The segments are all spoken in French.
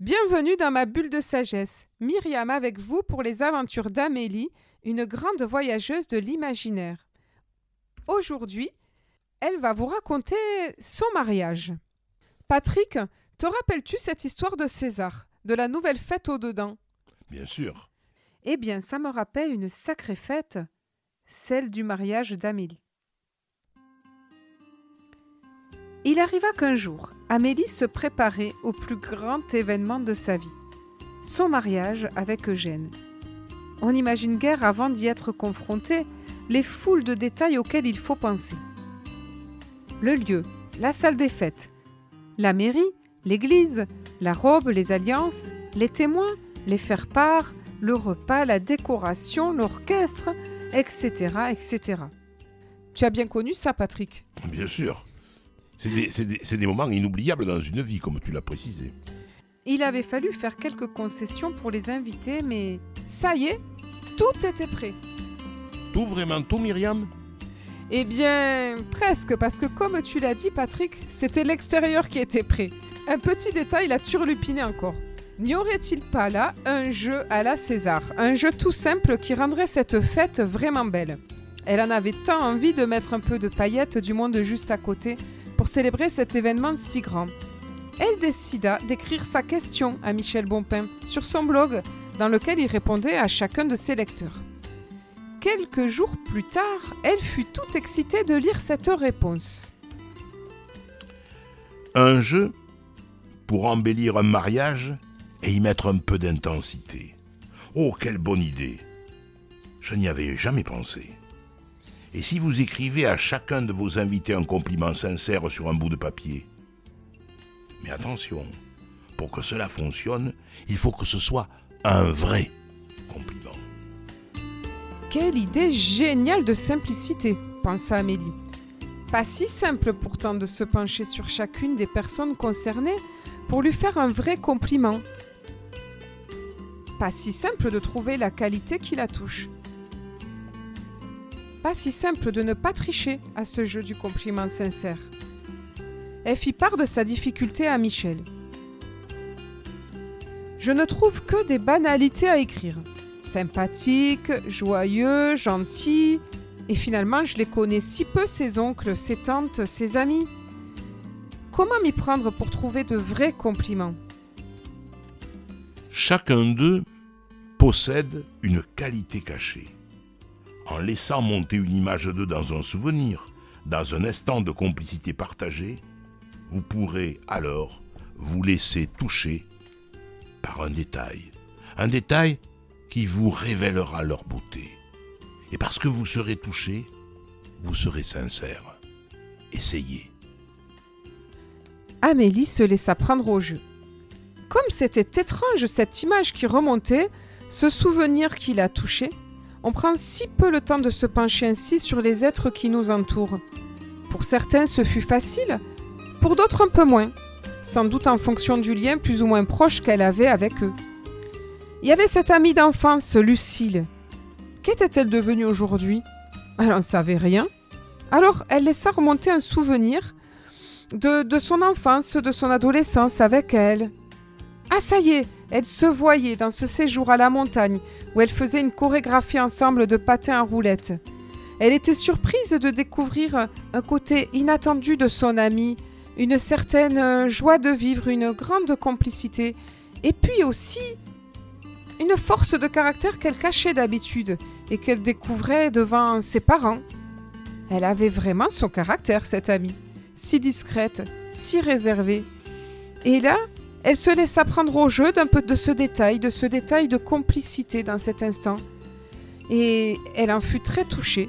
Bienvenue dans ma bulle de sagesse. Myriam avec vous pour les aventures d'Amélie, une grande voyageuse de l'imaginaire. Aujourd'hui, elle va vous raconter son mariage. Patrick, te rappelles-tu cette histoire de César, de la nouvelle fête au dedans? Bien sûr. Eh bien, ça me rappelle une sacrée fête, celle du mariage d'Amélie. Il arriva qu'un jour, Amélie se préparait au plus grand événement de sa vie, son mariage avec Eugène. On n'imagine guère avant d'y être confronté les foules de détails auxquels il faut penser. Le lieu, la salle des fêtes, la mairie, l'église, la robe, les alliances, les témoins, les faire-part, le repas, la décoration, l'orchestre, etc., etc. Tu as bien connu ça, Patrick? Bien sûr. C'est des, moments inoubliables dans une vie, comme tu l'as précisé. Il avait fallu faire quelques concessions pour les invités, mais ça y est, tout était prêt. Tout, vraiment tout, Myriam? Eh bien, presque, parce que comme tu l'as dit, Patrick, c'était l'extérieur qui était prêt. Un petit détail l'a turlupiné encore. N'y aurait-il pas là un jeu à la César? Un jeu tout simple qui rendrait cette fête vraiment belle. Elle en avait tant envie de mettre un peu de paillettes du monde juste à côté pour célébrer cet événement si grand. Elle décida d'écrire sa question à Michel Bonpin sur son blog, dans lequel il répondait à chacun de ses lecteurs. Quelques jours plus tard, elle fut toute excitée de lire cette réponse. Un jeu pour embellir un mariage et y mettre un peu d'intensité. Oh, quelle bonne idée Je n'y avais jamais pensé. Et si vous écrivez à chacun de vos invités un compliment sincère sur un bout de papier Mais attention, pour que cela fonctionne, il faut que ce soit un vrai compliment. Quelle idée géniale de simplicité, pensa Amélie. Pas si simple pourtant de se pencher sur chacune des personnes concernées pour lui faire un vrai compliment. Pas si simple de trouver la qualité qui la touche. Pas si simple de ne pas tricher à ce jeu du compliment sincère. Elle fit part de sa difficulté à Michel. Je ne trouve que des banalités à écrire. Sympathique, joyeux, gentil. Et finalement, je les connais si peu, ses oncles, ses tantes, ses amis. Comment m'y prendre pour trouver de vrais compliments? Chacun d'eux possède une qualité cachée. En laissant monter une image d'eux dans un souvenir, dans un instant de complicité partagée, vous pourrez alors vous laisser toucher par un détail. Un détail qui vous révélera leur beauté. Et parce que vous serez touché, vous serez sincère. Essayez. Amélie se laissa prendre au jeu. Comme c'était étrange cette image qui remontait, ce souvenir qui l'a touché, on prend si peu le temps de se pencher ainsi sur les êtres qui nous entourent. Pour certains, ce fut facile, pour d'autres un peu moins, sans doute en fonction du lien plus ou moins proche qu'elle avait avec eux. Il y avait cette amie d'enfance, Lucille. Qu'était-elle devenue aujourd'hui? Elle n'en savait rien. Alors elle laissa remonter un souvenir de, de son enfance, de son adolescence avec elle. Ah ça y est, elle se voyait dans ce séjour à la montagne où elle faisait une chorégraphie ensemble de patins à roulettes. Elle était surprise de découvrir un côté inattendu de son amie, une certaine joie de vivre, une grande complicité, et puis aussi une force de caractère qu'elle cachait d'habitude et qu'elle découvrait devant ses parents. Elle avait vraiment son caractère, cette amie, si discrète, si réservée. Et là, elle se laissa prendre au jeu d'un peu de ce détail, de ce détail de complicité dans cet instant. Et elle en fut très touchée.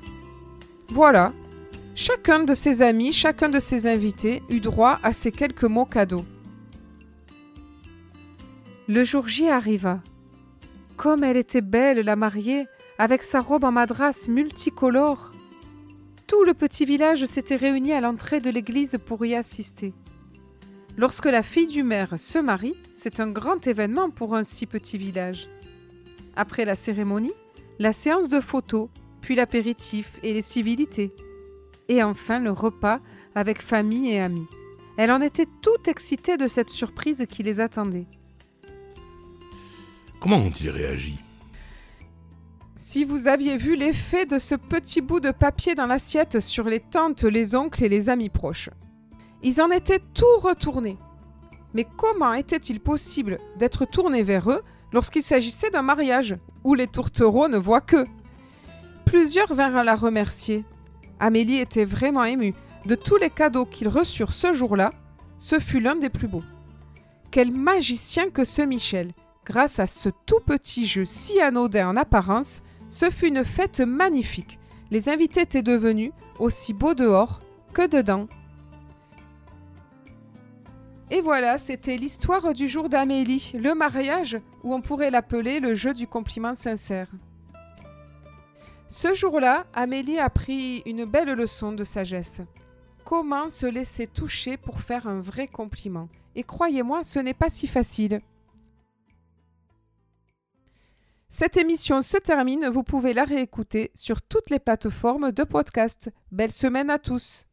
Voilà, chacun de ses amis, chacun de ses invités eut droit à ces quelques mots cadeaux. Le jour J arriva. Comme elle était belle, la mariée, avec sa robe en madras multicolore. Tout le petit village s'était réuni à l'entrée de l'église pour y assister. Lorsque la fille du maire se marie, c'est un grand événement pour un si petit village. Après la cérémonie, la séance de photos, puis l'apéritif et les civilités. Et enfin le repas avec famille et amis. Elle en était toute excitée de cette surprise qui les attendait. Comment ont-ils réagi Si vous aviez vu l'effet de ce petit bout de papier dans l'assiette sur les tantes, les oncles et les amis proches. Ils en étaient tout retournés. Mais comment était-il possible d'être tourné vers eux lorsqu'il s'agissait d'un mariage où les tourtereaux ne voient que? Plusieurs vinrent la remercier. Amélie était vraiment émue. De tous les cadeaux qu'ils reçurent ce jour-là, ce fut l'un des plus beaux. Quel magicien que ce Michel Grâce à ce tout petit jeu si anodin en apparence, ce fut une fête magnifique. Les invités étaient devenus aussi beaux dehors que dedans. Et voilà, c'était l'histoire du jour d'Amélie, le mariage, ou on pourrait l'appeler le jeu du compliment sincère. Ce jour-là, Amélie a pris une belle leçon de sagesse. Comment se laisser toucher pour faire un vrai compliment? Et croyez-moi, ce n'est pas si facile. Cette émission se termine, vous pouvez la réécouter sur toutes les plateformes de podcast. Belle semaine à tous